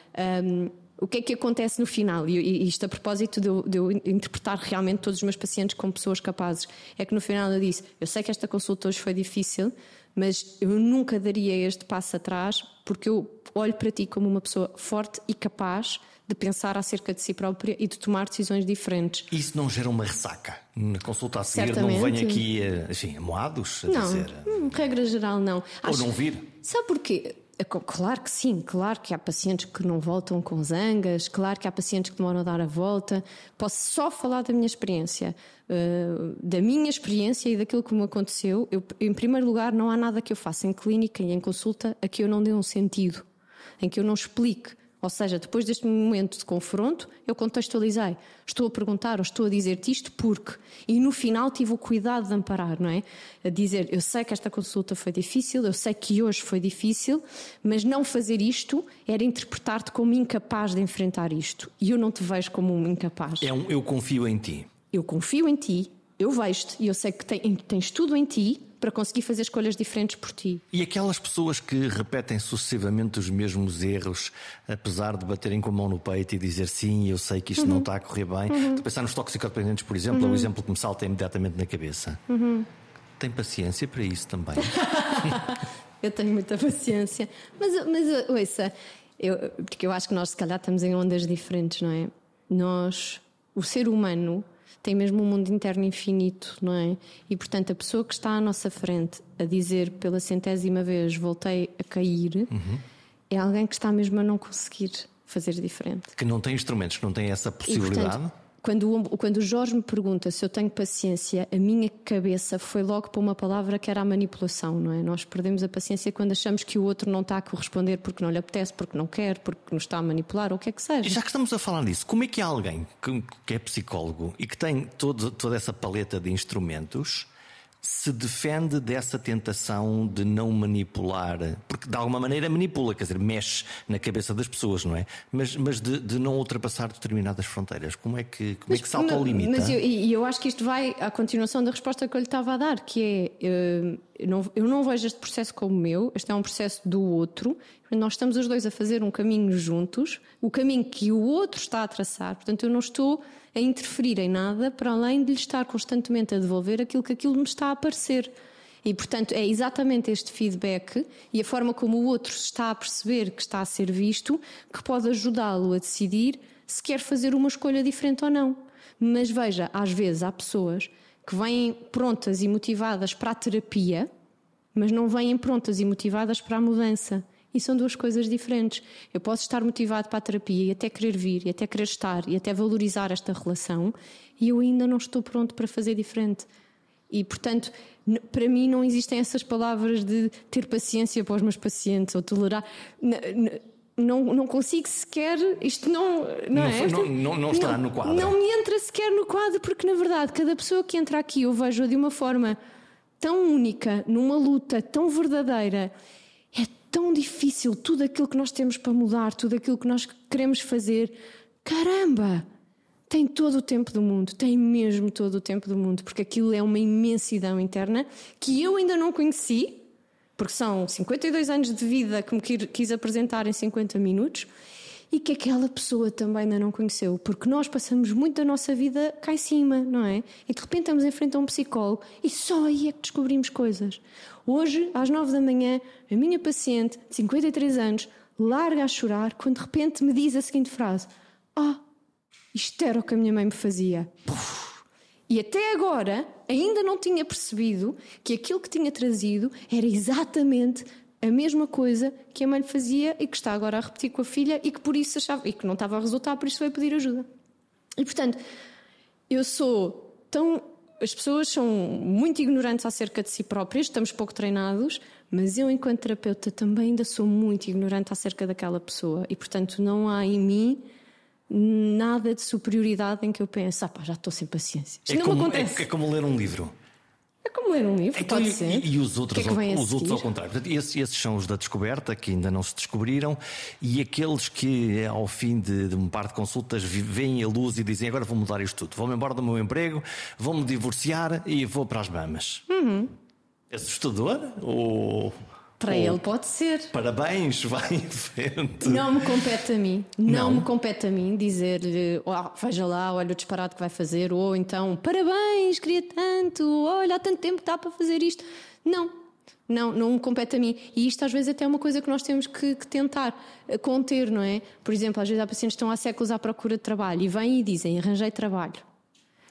Um, o que é que acontece no final? E isto a propósito de eu, de eu, interpretar realmente todos os meus pacientes como pessoas capazes. É que no final eu disse: Eu sei que esta consulta hoje foi difícil, mas eu nunca daria este passo atrás porque eu olho para ti como uma pessoa forte e capaz de pensar acerca de si própria e de tomar decisões diferentes. Isso não gera uma ressaca? Na consulta a seguir Certamente. não vem aqui, enfim, amoados a não, dizer. Hum, regra geral, não. Ou não vir? Sabe porquê? É Claro que sim, claro que há pacientes que não voltam com zangas, claro que há pacientes que demoram a dar a volta. Posso só falar da minha experiência, uh, da minha experiência e daquilo que me aconteceu. Eu, em primeiro lugar, não há nada que eu faça em clínica e em consulta a que eu não dê um sentido, em que eu não explique. Ou seja, depois deste momento de confronto, eu contextualizei. Estou a perguntar ou estou a dizer-te isto porque. E no final tive o cuidado de amparar, não é? A dizer, eu sei que esta consulta foi difícil, eu sei que hoje foi difícil, mas não fazer isto era interpretar-te como incapaz de enfrentar isto. E eu não te vejo como um incapaz. É um eu confio em ti. Eu confio em ti, eu vejo-te e eu sei que tens tudo em ti para conseguir fazer escolhas diferentes por ti. E aquelas pessoas que repetem sucessivamente os mesmos erros, apesar de baterem com a mão no peito e dizer sim, eu sei que isto uhum. não está a correr bem. Uhum. De pensar nos toxicodependentes, por exemplo, uhum. é o exemplo que me salta imediatamente na cabeça. Uhum. Tem paciência para isso também? eu tenho muita paciência. Mas, mas ouça, eu, porque eu acho que nós, se calhar, estamos em ondas diferentes, não é? Nós, o ser humano tem mesmo um mundo interno infinito, não é? E portanto, a pessoa que está à nossa frente a dizer pela centésima vez voltei a cair uhum. é alguém que está mesmo a não conseguir fazer diferente. Que não tem instrumentos, que não tem essa possibilidade. E, portanto, quando, quando o Jorge me pergunta se eu tenho paciência, a minha cabeça foi logo para uma palavra que era a manipulação, não é? Nós perdemos a paciência quando achamos que o outro não está a corresponder porque não lhe apetece, porque não quer, porque nos está a manipular, ou o que é que seja. Já que estamos a falar disso, como é que alguém que, que é psicólogo e que tem todo, toda essa paleta de instrumentos se defende dessa tentação de não manipular, porque de alguma maneira manipula, quer dizer, mexe na cabeça das pessoas, não é? Mas, mas de, de não ultrapassar determinadas fronteiras. Como é que, como mas, é que salta ao limite? Mas eu, e eu acho que isto vai à continuação da resposta que eu lhe estava a dar, que é eu não, eu não vejo este processo como meu, este é um processo do outro. Nós estamos os dois a fazer um caminho juntos, o caminho que o outro está a traçar. Portanto, eu não estou a interferir em nada para além de lhe estar constantemente a devolver aquilo que aquilo me está a parecer. E, portanto, é exatamente este feedback e a forma como o outro está a perceber que está a ser visto que pode ajudá-lo a decidir se quer fazer uma escolha diferente ou não. Mas veja, às vezes há pessoas que vêm prontas e motivadas para a terapia, mas não vêm prontas e motivadas para a mudança. E são duas coisas diferentes. Eu posso estar motivado para a terapia e até querer vir, e até querer estar, e até valorizar esta relação, e eu ainda não estou pronto para fazer diferente. E, portanto, para mim não existem essas palavras de ter paciência para os meus pacientes ou tolerar. Não, não consigo sequer. Isto não. Não, não é? Não, não, não está no quadro. Não me entra sequer no quadro, porque na verdade, cada pessoa que entra aqui eu vejo de uma forma tão única, numa luta tão verdadeira tão difícil tudo aquilo que nós temos para mudar, tudo aquilo que nós queremos fazer. Caramba! Tem todo o tempo do mundo, tem mesmo todo o tempo do mundo, porque aquilo é uma imensidão interna que eu ainda não conheci, porque são 52 anos de vida que me quis apresentar em 50 minutos e que aquela pessoa também ainda não conheceu, porque nós passamos muito da nossa vida cá em cima, não é? E de repente estamos em frente a um psicólogo e só aí é que descobrimos coisas. Hoje, às 9 da manhã, a minha paciente de 53 anos larga a chorar quando de repente me diz a seguinte frase: Ah, isto era o que a minha mãe me fazia. Puf. E até agora ainda não tinha percebido que aquilo que tinha trazido era exatamente a mesma coisa que a mãe lhe fazia e que está agora a repetir com a filha e que por isso achava e que não estava a resultar, por isso veio pedir ajuda. E portanto, eu sou tão. As pessoas são muito ignorantes acerca de si próprias, estamos pouco treinados, mas eu, enquanto terapeuta, também ainda sou muito ignorante acerca daquela pessoa e, portanto, não há em mim nada de superioridade em que eu penso, ah pá, já estou sem paciência. Isto é não como, acontece. É, é, como ler um livro. É como ler um livro, então, pode e, ser. E, os outros, que é que os outros ao contrário. Portanto, esses, esses, são os da descoberta, que ainda não se descobriram, e aqueles que, ao fim de, de um par de consultas, veem a luz e dizem agora vou mudar isto tudo. Vou-me embora do meu emprego, vou-me divorciar e vou para as Bahamas. Uhum. É assustador? Ou para ele pode ser. Parabéns, vai em frente. Não me compete a mim. Não, não me compete a mim dizer-lhe, oh, veja lá, olha o disparate que vai fazer, ou então, parabéns, queria tanto, olha, há tanto tempo que dá para fazer isto. Não, não, não me compete a mim. E isto às vezes até é uma coisa que nós temos que, que, tentar eh, conter, não é? Por exemplo, às vezes há pacientes que estão há séculos à procura de trabalho e vêm e dizem: arranjei trabalho.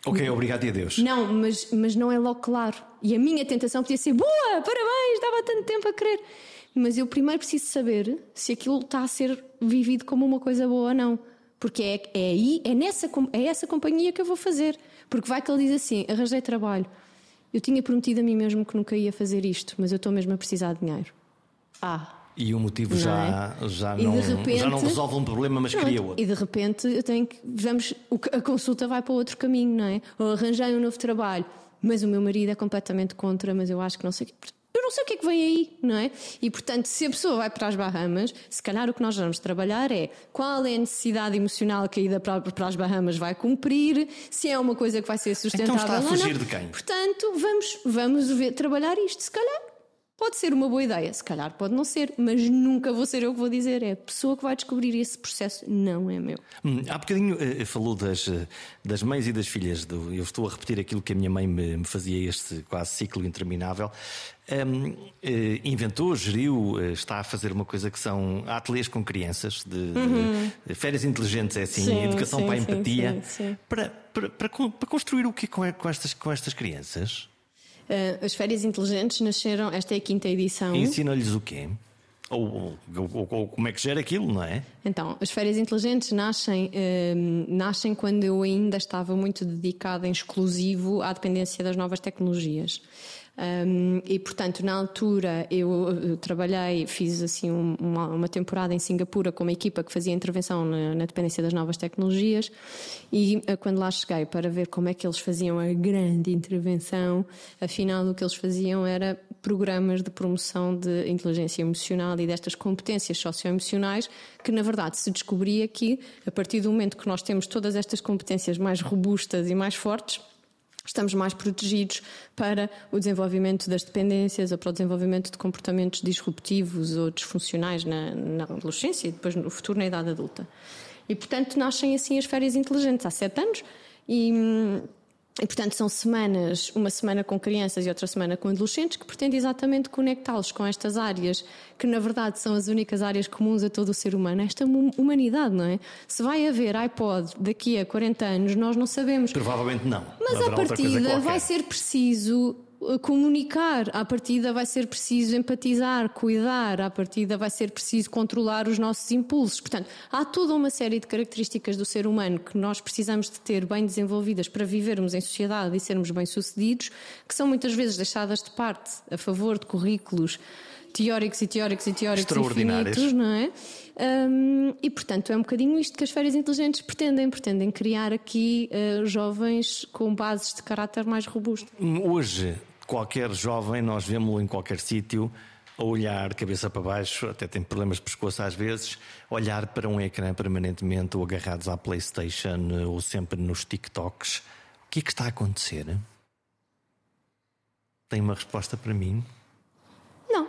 Ok, obrigado e adeus. Não, mas, mas não é logo claro. E a minha tentação podia ser boa, parabéns, dava tanto tempo a querer. Mas eu primeiro preciso saber se aquilo está a ser vivido como uma coisa boa ou não. Porque é, é aí, é, nessa, é essa companhia que eu vou fazer. Porque vai que ele diz assim: arranjei trabalho. Eu tinha prometido a mim mesmo que nunca ia fazer isto, mas eu estou mesmo a precisar de dinheiro. Ah, e o motivo já, não é? já, não, repente, já não resolve um problema, mas cria outro. E de repente eu tenho que. Vamos, a consulta vai para outro caminho, não é? Ou arranjei um novo trabalho, mas o meu marido é completamente contra, mas eu acho que não sei. Eu não sei o que é que vem aí, não é? E portanto, se a pessoa vai para as Bahamas, se calhar o que nós vamos trabalhar é qual é a necessidade emocional que a ida para, para as Bahamas vai cumprir, se é uma coisa que vai ser sustentável. Então está a fugir de quem? Portanto, vamos, vamos ver, trabalhar isto. Se calhar Pode ser uma boa ideia, se calhar pode não ser, mas nunca vou ser eu que vou dizer. É a pessoa que vai descobrir esse processo, não é meu. Hum, há bocadinho uh, falou das, uh, das mães e das filhas. Do, eu estou a repetir aquilo que a minha mãe me, me fazia, este quase ciclo interminável. Um, inventou, geriu, está a fazer uma coisa que são ateliês com crianças, de, uhum. de férias inteligentes, é assim, sim, educação sim, para a empatia. Sim, para, para, para, para, construir o que com, com, estas, com estas crianças? Uh, as férias inteligentes nasceram, esta é a quinta edição. Ensina-lhes o quê? Ou, ou, ou, como é que gera aquilo, não é? Então, as férias inteligentes nascem, uh, nascem quando eu ainda estava muito dedicada em exclusivo à dependência das novas tecnologias. Um, e portanto, na altura eu, eu trabalhei, fiz assim um, uma, uma, temporada em Singapura com uma equipa que fazia intervenção na, na, dependência das novas tecnologias e uh, quando lá cheguei para ver como é que eles faziam a grande intervenção, afinal o que eles faziam era programas de promoção de inteligência emocional e destas competências socioemocionais que na verdade se descobria que a partir do momento que nós temos todas estas competências mais robustas e mais fortes estamos mais protegidos para o desenvolvimento das dependências ou para o desenvolvimento de comportamentos disruptivos ou disfuncionais na, na adolescência e depois no futuro na idade adulta. E, portanto, nascem assim as férias inteligentes há sete anos e hum, e, portanto, são semanas, uma semana com crianças e outra semana com adolescentes, que pretende exatamente conectá-los com estas áreas, que na verdade são as únicas áreas comuns a todo o ser humano, esta humanidade, não é? Se vai haver iPod daqui a 40 anos, nós não sabemos. Provavelmente não. Mas à partida vai ser preciso comunicar, à partida vai ser preciso empatizar, cuidar, à partida vai ser preciso controlar os nossos impulsos. Portanto, há toda uma série de características do ser humano que nós precisamos de ter bem desenvolvidas para vivermos em sociedade e sermos bem-sucedidos, que são muitas vezes deixadas de parte a favor de currículos teóricos e teóricos e teóricos infinitos, não é? Um, e portanto é um bocadinho isto que as férias inteligentes pretendem, pretendem criar aqui uh, jovens com bases de caráter mais robusto. Hoje qualquer jovem, nós vemos-lo em qualquer sítio, a olhar cabeça para baixo, até tem problemas de pescoço às vezes, olhar para um ecrã permanentemente ou agarrados à Playstation ou sempre nos TikToks. O que é que está a acontecer? Tem uma resposta para mim? Não.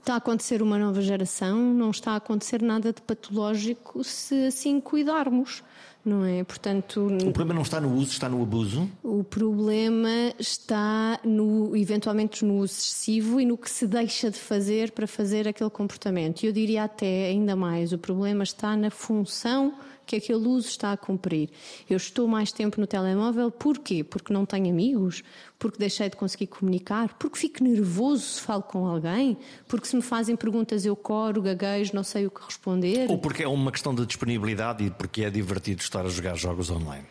Está a acontecer uma nova geração, não está a acontecer nada de patológico se assim cuidarmos não é? Portanto, o problema não está no uso, está no abuso? O problema está no, eventualmente no uso excessivo e no que se deixa de fazer para fazer aquele comportamento. E eu diria até ainda mais, o problema está na função que aquele uso está a cumprir. Eu estou mais tempo no telemóvel, porquê? Porque não tenho amigos? Porque deixei de conseguir comunicar? Porque fico nervoso se falo com alguém? Porque se me fazem perguntas eu coro, gaguejo, não sei o que responder? Ou porque é uma questão de disponibilidade e porque é divertido estar a jogar jogos online?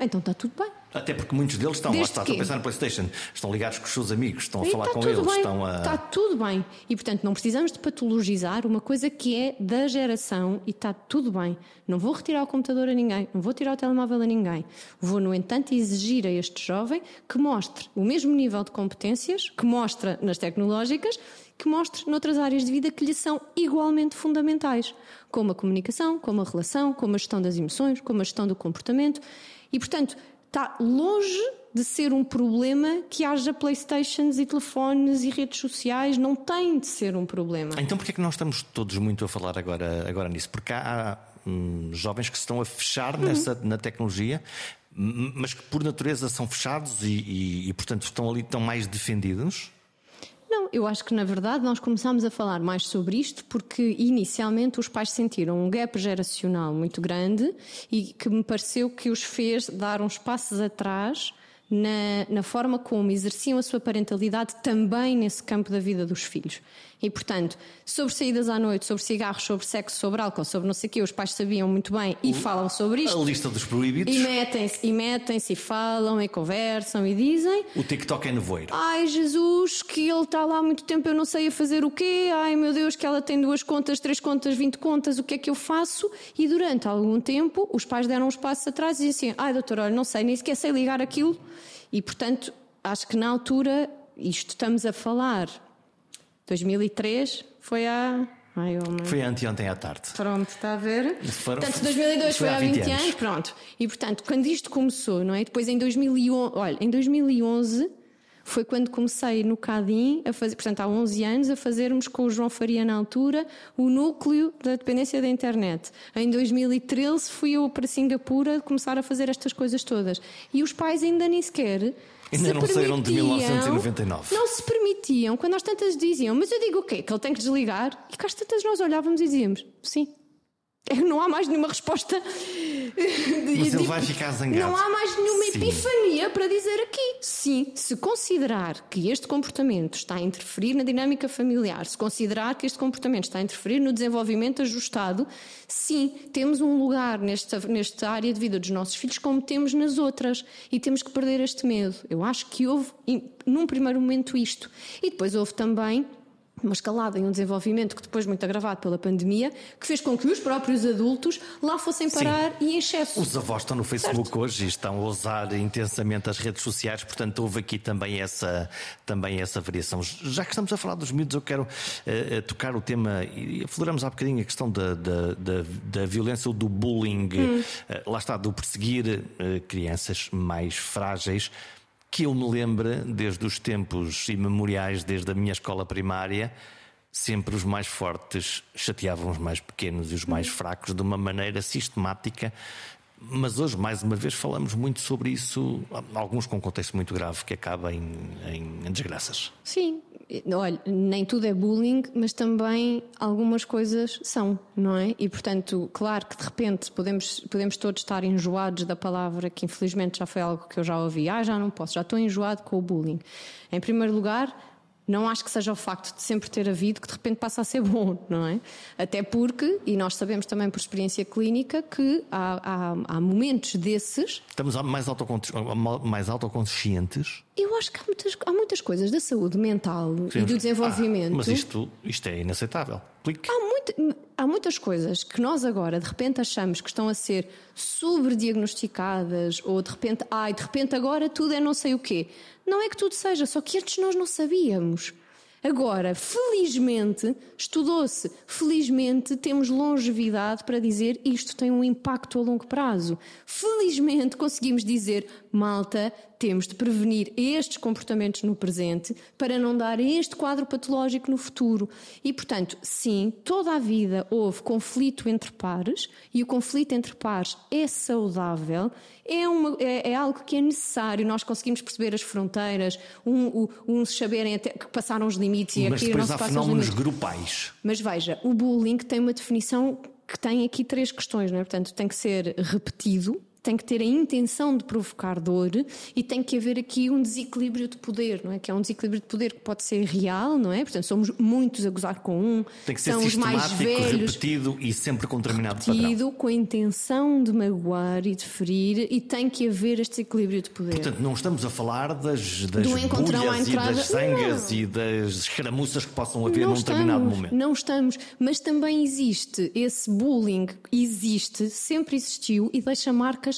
Então está tudo bem. Até porque muitos deles estão, lá está, estão a pensar no PlayStation, estão ligados com os seus amigos, estão a e falar com eles, bem, estão a. Está tudo bem. E portanto não precisamos de patologizar uma coisa que é da geração e está tudo bem. Não vou retirar o computador a ninguém, não vou tirar o telemóvel a ninguém. Vou, no entanto, exigir a este jovem que mostre o mesmo nível de competências que mostra nas tecnológicas, que mostre noutras áreas de vida que lhe são igualmente fundamentais, como a comunicação, como a relação, como a gestão das emoções, como a gestão do comportamento. E portanto, está longe de ser um problema que haja Playstations e telefones e redes sociais, não tem de ser um problema. Então porquê é que nós estamos todos muito a falar agora, agora nisso? Porque há, hum, jovens que se estão a fechar uhum. nessa, na tecnologia, mas que por natureza são fechados e, e, e portanto estão ali estão mais defendidos? Não, eu acho que na verdade nós começámos a falar mais sobre isto porque inicialmente os pais sentiram um gap geracional muito grande e que me pareceu que os fez dar uns passos atrás na, na forma como exerciam a sua parentalidade também nesse campo da vida dos filhos. E, portanto, sobre saídas à noite, sobre cigarros, sobre sexo, sobre álcool, sobre não sei o quê, os pais sabiam muito bem e o, falam sobre isto. A lista dos proibidos. E metem-se, e metem-se, e falam, e conversam, e dizem. O TikTok é nevoeiro. Ai, Jesus, que ele está lá há muito tempo, eu não sei a fazer o quê. Ai, meu Deus, que ela tem duas contas, três contas, vinte contas, o que é que eu faço? E durante algum tempo, os pais deram uns passos atrás e diziam assim: ai, doutor, olha, não sei, nem sequer sei ligar aquilo. E, portanto, acho que na altura, isto estamos a falar 2003 foi há. Ai, oh, foi anteontem à tarde. Pronto, está a ver? Foram, portanto, 2002 foi, foi há 20, 20 anos. anos. pronto. E portanto, quando isto começou, não é? Depois em 2011, olha, em 2011 foi quando comecei no CADIM a fazer, portanto, há 11 anos, a fazermos com o João Faria na altura o núcleo da dependência da internet. Em 2013 fui eu para Singapura começar a fazer estas coisas todas. E os pais ainda nem sequer Ainda não saíram de 1999. Não se permitiam, quando às tantas diziam, mas eu digo o quê? Que ele tem que desligar? E cá às tantas nós olhávamos e dizíamos, sim, não há mais nenhuma resposta. Mas ele vai ficar zangado. Não há mais nenhuma Sim. epifania para dizer aqui. Sim, se considerar que este comportamento está a interferir na dinâmica familiar, se considerar que este comportamento está a interferir no desenvolvimento ajustado, sim, temos um lugar nesta, nesta área de vida dos nossos filhos como temos nas outras. E temos que perder este medo. Eu acho que houve, num primeiro momento, isto. E depois houve também uma escalada e um desenvolvimento que depois muito agravado pela pandemia, que fez com que os próprios adultos lá fossem parar Sim. e em excesso. Os avós estão no Facebook certo. hoje e estão a usar intensamente as redes sociais, portanto houve aqui também essa, também essa variação. Já que estamos a falar dos miúdos, eu quero uh, tocar o tema, e afloramos há bocadinho a questão da, da, da, da violência ou do bullying, hum. uh, lá está, do perseguir uh, crianças mais frágeis que eu me lembre, desde os tempos imemoriais, desde a minha escola primária, sempre os mais fortes chateavam os mais pequenos e os mais fracos de uma maneira sistemática. Mas hoje, mais uma vez, falamos muito sobre isso, alguns com um contexto muito grave que acaba em, em, desgraças. Sim, olha, nem tudo é bullying, mas também algumas coisas são, não é? E portanto, claro que de repente podemos, podemos todos estar enjoados da palavra, que infelizmente já foi algo que eu já ouvi. Ah, já não posso, já estou enjoado com o bullying. Em primeiro lugar, não acho que seja o facto de sempre ter havido que de repente passa a ser bom, não é? Até porque, e nós sabemos também por experiência clínica, que há, há, há momentos desses. Estamos mais, mais autoconscientes? Eu acho que há muitas, há muitas coisas da saúde mental Sim. e do desenvolvimento. Ah, mas isto, isto é inaceitável. Há, muito, há muitas coisas que nós agora de repente achamos que estão a ser sobrediagnosticadas ou de repente, ai, de repente agora tudo é não sei o quê. Não é que tudo seja, só que antes nós não sabíamos. Agora, felizmente, estudou-se, felizmente temos longevidade para dizer isto tem um impacto a longo prazo. Felizmente conseguimos dizer, malta, temos de prevenir estes comportamentos no presente para não dar este quadro patológico no futuro. E, portanto, sim, toda a vida houve conflito entre pares e o conflito entre pares é saudável, é, uma, é, é algo que é necessário. Nós conseguimos perceber as fronteiras, um, uns saberem até que passaram os limites e Mas aqui não depois se há fenómenos limites. grupais. Mas veja, o bullying tem uma definição que tem aqui três questões, não é? Portanto, tem que ser repetido, tem que ter a intenção de provocar dor e tem que haver aqui um desequilíbrio de poder, não é? Que é um desequilíbrio de poder que pode ser real, não é? Portanto, somos muitos a gozar com um, Tem que ser são os mais velhos. repetido e sempre com determinado padrão. Tido com a intenção de magoar e de ferir, e tem que haver este desequilíbrio de poder. Portanto, não estamos a falar das, das Do encontrão à bulhas e das zangas Não. e das escaramuças que possam haver num determinado momento. Não estamos, mas também existe esse bullying, existe, sempre existiu e deixa marcas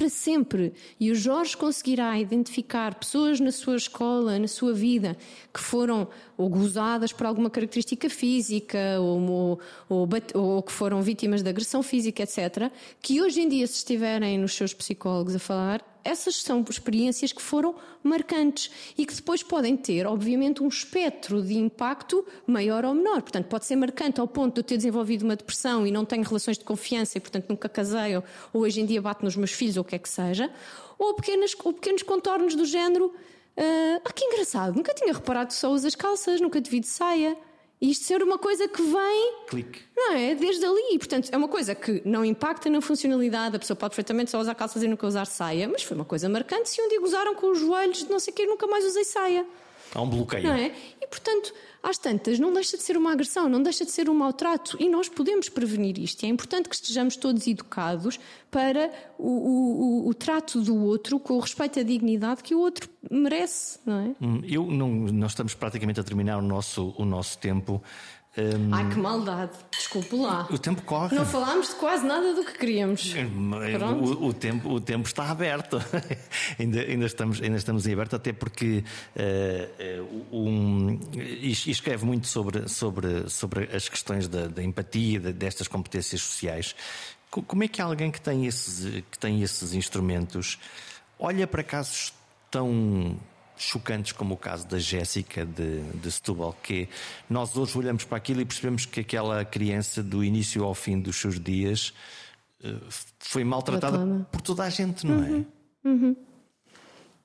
para sempre. E o Jorge conseguirá identificar pessoas na sua escola, na sua vida, que foram ou gozadas por alguma característica física ou, ou, ou, que foram vítimas de agressão física, etc., que hoje em dia, se estiverem nos seus psicólogos a falar, essas são experiências que foram marcantes e que depois podem ter, obviamente, um espectro de impacto maior ou menor. Portanto, pode ser marcante ao ponto de eu ter desenvolvido uma depressão e não tenho relações de confiança e, portanto, nunca casei ou, hoje em dia bato nos meus filhos ou o que é que seja. Ou, pequenas, ou pequenos contornos do género. ah, ah, que engraçado, nunca tinha reparado que só usas calças, nunca te vi de saia. Isto ser uma coisa que vem Clique. não é? Desde ali. Portanto, é uma coisa que não impacta na funcionalidade. A pessoa pode perfeitamente só usar calças e nunca usar saia, mas foi uma coisa marcante. Se um dia gozaram com os joelhos de não sei o que, nunca mais usei saia. Há um bloqueio. Não é? E, portanto, às tantas, não deixa de ser uma agressão, não deixa de ser um maltrato. E nós podemos prevenir isto. E é importante que estejamos todos educados para o, o- o- trato do outro com o respeito à dignidade que o outro merece, não é? Hum, Eu não, nós estamos praticamente a terminar o nosso, o nosso tempo. Hum, Ai, que maldade. Desculpe lá. o tempo corre. Não falámos de quase nada do que queríamos. Pronto. O, o tempo, o tempo está aberto. ainda, ainda, estamos, ainda estamos em aberto, até porque eh, um, escreve muito sobre, sobre, sobre as questões da, da empatia, de- destas competências sociais. Co- Como é que alguém que tem esses, que tem esses instrumentos olha para casos tão chocantes como o caso da Jéssica de, de Setúbal, que nós hoje olhamos para aquilo e percebemos que aquela criança, do início ao fim dos seus dias, eh, foi maltratada Reclama. por toda a gente, não é?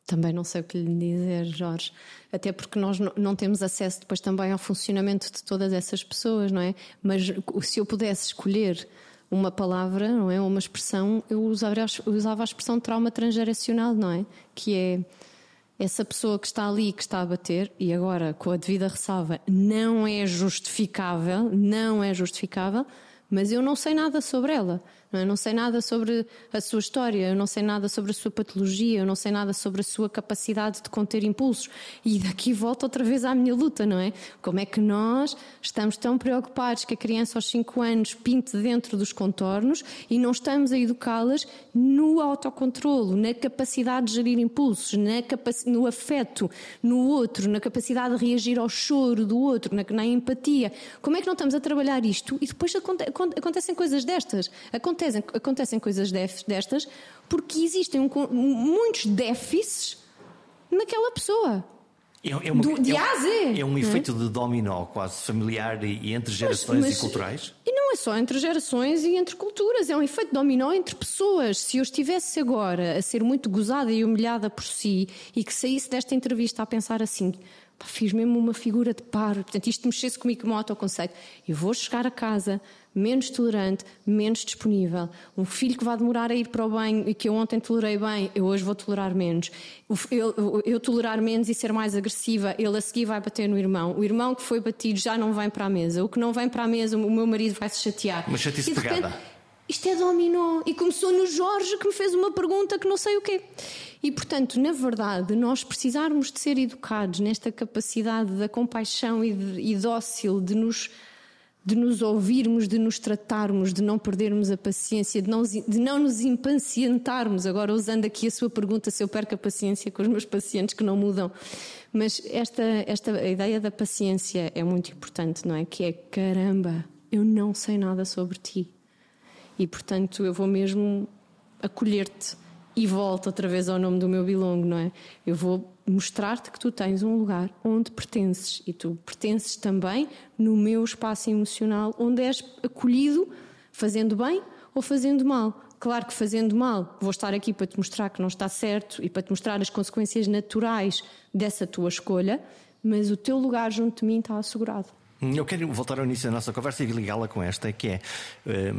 Também não sei o que lhe dizer, Jorge. Até porque nós não- temos acesso depois também ao funcionamento de todas essas pessoas, não é? Mas se eu pudesse escolher uma palavra, não é? Uma expressão, eu usava, a- usava a expressão trauma transgeracional, não é? Que é essa pessoa que está ali, que está a bater, e agora com a devida ressalva, não é justificável, não é justificável, mas eu não sei nada sobre ela. É? Eu não sei nada sobre a sua história, eu não sei nada sobre a sua patologia, eu não sei nada sobre a sua capacidade de conter impulsos. E daqui volta outra vez à minha luta, não é? Como é que nós estamos tão preocupados que a criança aos 5 anos pinte dentro dos contornos e não estamos a educá-las no autocontrolo, na capacidade de gerir impulsos, na no afeto no outro, na capacidade de reagir ao choro do outro, na, na empatia. Como é que não estamos a trabalhar isto e depois aconte- aconte- acontecem coisas destas? Acontecem, acontecem coisas destas porque existem um muitos déficits naquela pessoa. É, é uma- Do- de é um- A a Z, é um é? efeito de dominó quase familiar e, e entre gerações Mas- e culturais. E não é só entre gerações e entre culturas, é um efeito dominó entre pessoas. Se eu estivesse agora a ser muito gozada e humilhada por si e que saísse desta entrevista a pensar assim. "Pá, Fiz mesmo uma figura de par, portanto, isto mexesse comigo como autoconceito. Eu vou chegar a casa menos tolerante, menos disponível. Um filho que vai demorar a ir para o banho e que eu ontem tolerei bem, eu hoje vou tolerar menos. Eu, eu- eu tolerar menos e ser mais agressiva, ele a seguir vai bater no irmão. O irmão que foi batido já não vem para a mesa. O que não vem para a mesa, o meu marido vai se chatear. Uma chatice repente, pegada. isto é dominó. E começou no Jorge que me fez uma pergunta que não sei o quê. E portanto, na verdade, nós precisarmos de ser educados nesta capacidade da compaixão e, de, e dócil de nos de nos ouvirmos, de nos tratarmos, de não perdermos a paciência, de não, de não nos impacientarmos. Agora, usando aqui a sua pergunta, se eu perco a paciência com os meus pacientes que não mudam. Mas esta, esta ideia da paciência é muito importante, não é? Que é caramba, eu não sei nada sobre ti. E portanto, eu vou mesmo acolher-te e volto outra vez ao nome do meu bilongo, não é? Eu vou mostrar-te que tu tens um lugar onde pertences e tu pertences também no meu espaço emocional onde és acolhido fazendo bem ou fazendo mal. Claro que fazendo mal, vou estar aqui para te mostrar que não está certo e para te mostrar as consequências naturais dessa tua escolha, mas o teu lugar junto de mim está assegurado. Eu quero voltar ao início da nossa conversa e ligá-la com esta, que é, eh,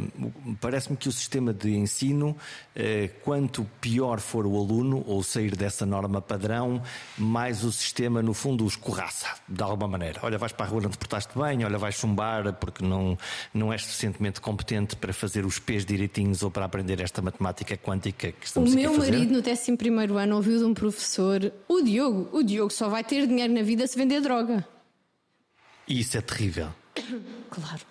parece-me que o sistema de ensino, eh, quanto pior for o aluno, ou sair dessa norma padrão, mais o sistema, no fundo, os corraça, de alguma maneira. Olha, vais para a rua, não te portaste bem, olha, vais chumbar porque não, não és suficientemente competente para fazer os pés direitinhos ou para aprender esta matemática quântica que estamos o aqui a fazer. O meu marido, no 11 ano, ouviu de um professor, o Diogo, o Diogo só vai ter dinheiro na vida se vender droga. E isso é terrível. Claro.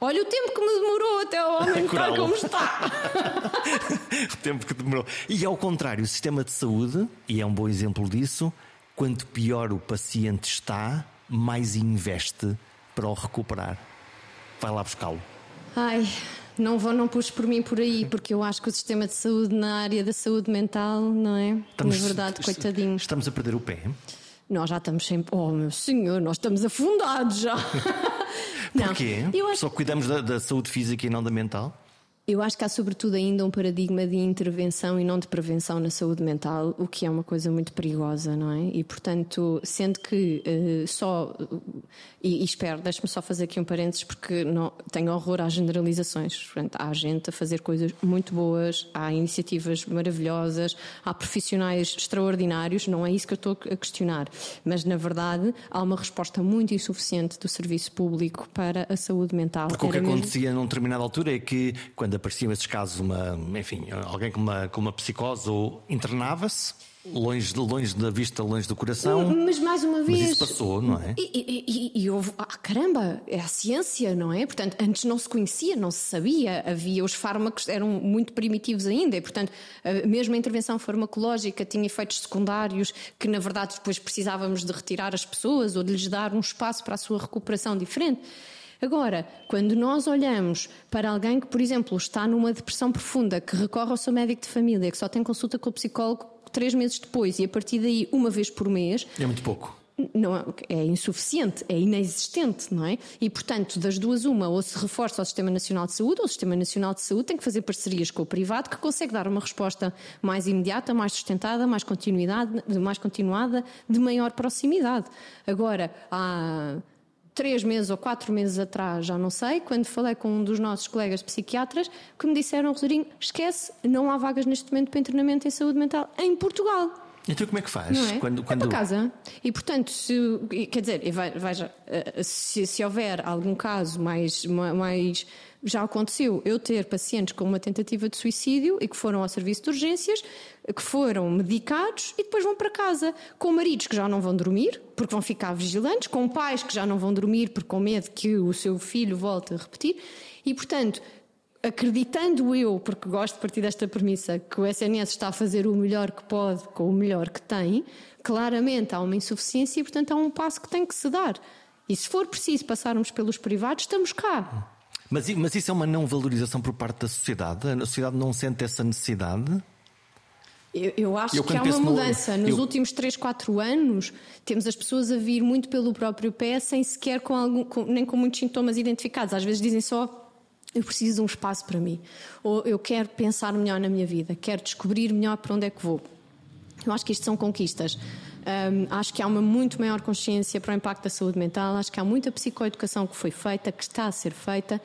Olha o tempo que me demorou até o homem estar como está. o tempo que demorou. E ao contrário, o sistema de saúde, e é um bom exemplo disso, quanto pior o paciente está, mais investe para o recuperar. Vai lá buscá-lo. Ai, não vou, não puxo por mim por aí, porque eu acho que o sistema de saúde na área da saúde mental, não é? Estamos, na verdade, coitadinho. Estamos a perder o pé. Nós já estamos sempre. Oh, meu senhor, nós estamos afundados já. Porquê? Não. Só cuidamos da, da saúde física e não da mental? Eu acho que há, sobretudo, ainda um paradigma de intervenção e não de prevenção na saúde mental, o que é uma coisa muito perigosa, não é? E, portanto, sendo que uh, só. E, e espero, deixe-me só fazer aqui um parênteses, porque não, tenho horror às generalizações. Portanto, há gente a fazer coisas muito boas, há iniciativas maravilhosas, há profissionais extraordinários, não é isso que eu estou a questionar. Mas, na verdade, há uma resposta muito insuficiente do serviço público para a saúde mental. Porque Era o que mesmo... acontecia numa determinada altura é que, quando apareciam esses casos, uma, enfim, alguém com uma, com uma psicose ou internava-se, longe, longe da vista, longe do coração. Mas mais uma vez. Mas isso passou, não é? E, e, e, e houve. Ah, caramba, é a ciência, não é? Portanto, antes não se conhecia, não se sabia, havia os fármacos, eram muito primitivos ainda, e portanto, mesmo a intervenção farmacológica tinha efeitos secundários que, na verdade, depois precisávamos de retirar as pessoas ou de lhes dar um espaço para a sua recuperação diferente. Agora, quando nós olhamos para alguém que, por exemplo, está numa depressão profunda, que recorre ao seu médico de família, que só tem consulta com o psicólogo três meses depois e a partir daí uma vez por mês. É muito pouco. Não, é, é insuficiente, é inexistente, não é? E, portanto, das duas, uma, ou se reforça o Sistema Nacional de Saúde, ou o Sistema Nacional de Saúde tem que fazer parcerias com o privado que consegue dar uma resposta mais imediata, mais sustentada, mais continuidade, mais continuada, de maior proximidade. Agora, há três meses ou quatro meses atrás, já não sei, quando falei com um dos nossos colegas psiquiatras, que me disseram, Rosarinho, esquece, não há vagas neste momento para internamento em saúde mental em Portugal. Então como é que faz? É? Quando, quando... É para casa. E portanto, se, quer dizer, veja, eh, se, se houver algum caso mais, mais já aconteceu eu ter pacientes com uma tentativa de suicídio e que foram ao serviço de urgências, que foram medicados e depois vão para casa, com maridos que já não vão dormir, porque vão ficar vigilantes, com pais que já não vão dormir porque com medo que o seu filho volte a repetir. E, portanto, acreditando eu, porque gosto de partir desta premissa, que o SNS está a fazer o melhor que pode com o melhor que tem, claramente há uma insuficiência e, portanto, há um passo que tem que se dar. E se for preciso passarmos pelos privados, estamos cá. Mas, mas isso é uma não valorização por parte da sociedade? A sociedade não sente essa necessidade? Eu, eu acho eu, que há uma mudança. No... Nos eu... últimos 3, 4 anos, temos as pessoas a vir muito pelo próprio pé, sem sequer com algum, com, nem com muitos sintomas identificados. Às vezes dizem só. Eu preciso de um espaço para mim. Ou eu quero pensar melhor na minha vida, quero descobrir melhor para onde é que vou. Eu acho que isto são conquistas. Um, acho que há uma muito maior consciência para o impacto da saúde mental, acho que há muita psicoeducação que foi feita, que está a ser feita.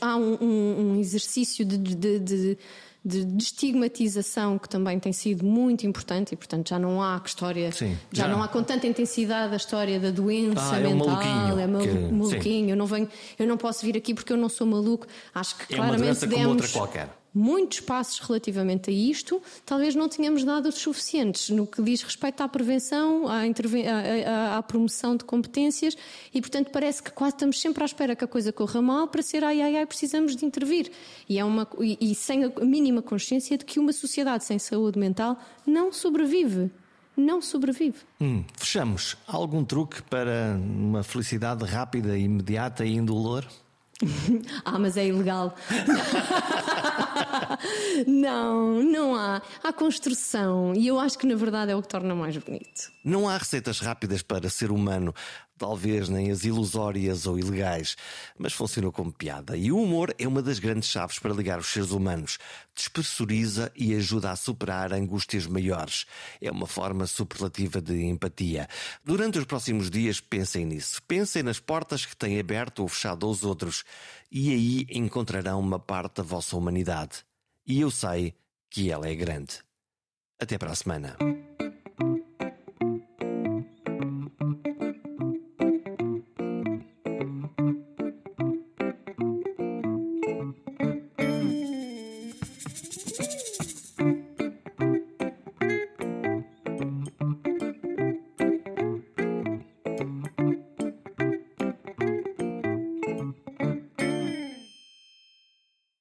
Há um, um, um exercício de, de, de de estigmatização que também tem sido muito importante e portanto já não há história sim, já, já, não há com tanta intensidade a história da doença ah, mental é, mal, que, maluquinho eu não venho eu não posso vir aqui porque eu não sou maluco. Acho que é claramente uma demos como outra qualquer muitos passos relativamente a isto, talvez não tenhamos dado os suficientes no que diz respeito à prevenção, à, à, à, promoção de competências e, portanto, parece que quase estamos sempre à espera que a coisa corra mal para ser ai ai ai, precisamos de intervir. E, é uma, e, e sem a mínima consciência de que uma sociedade sem saúde mental não sobrevive não sobrevive. Hum, fechamos. Algum truque para uma felicidade rápida, imediata e indolor? ah, mas é ilegal. não, não há. Há construção e eu acho que na verdade é o que torna mais bonito. Não há receitas rápidas para ser humano, talvez nem as ilusórias ou ilegais, mas funcionam como piada. E o humor é uma das grandes chaves para ligar os seres humanos. Despressuriza e ajuda a superar angústias maiores. É uma forma superlativa de empatia. Durante os próximos dias, pensem nisso. Pensem nas portas que têm aberto ou fechado aos outros. E aí encontrarão uma parte da vossa humanidade. E eu sei que ela é grande. Até para a semana.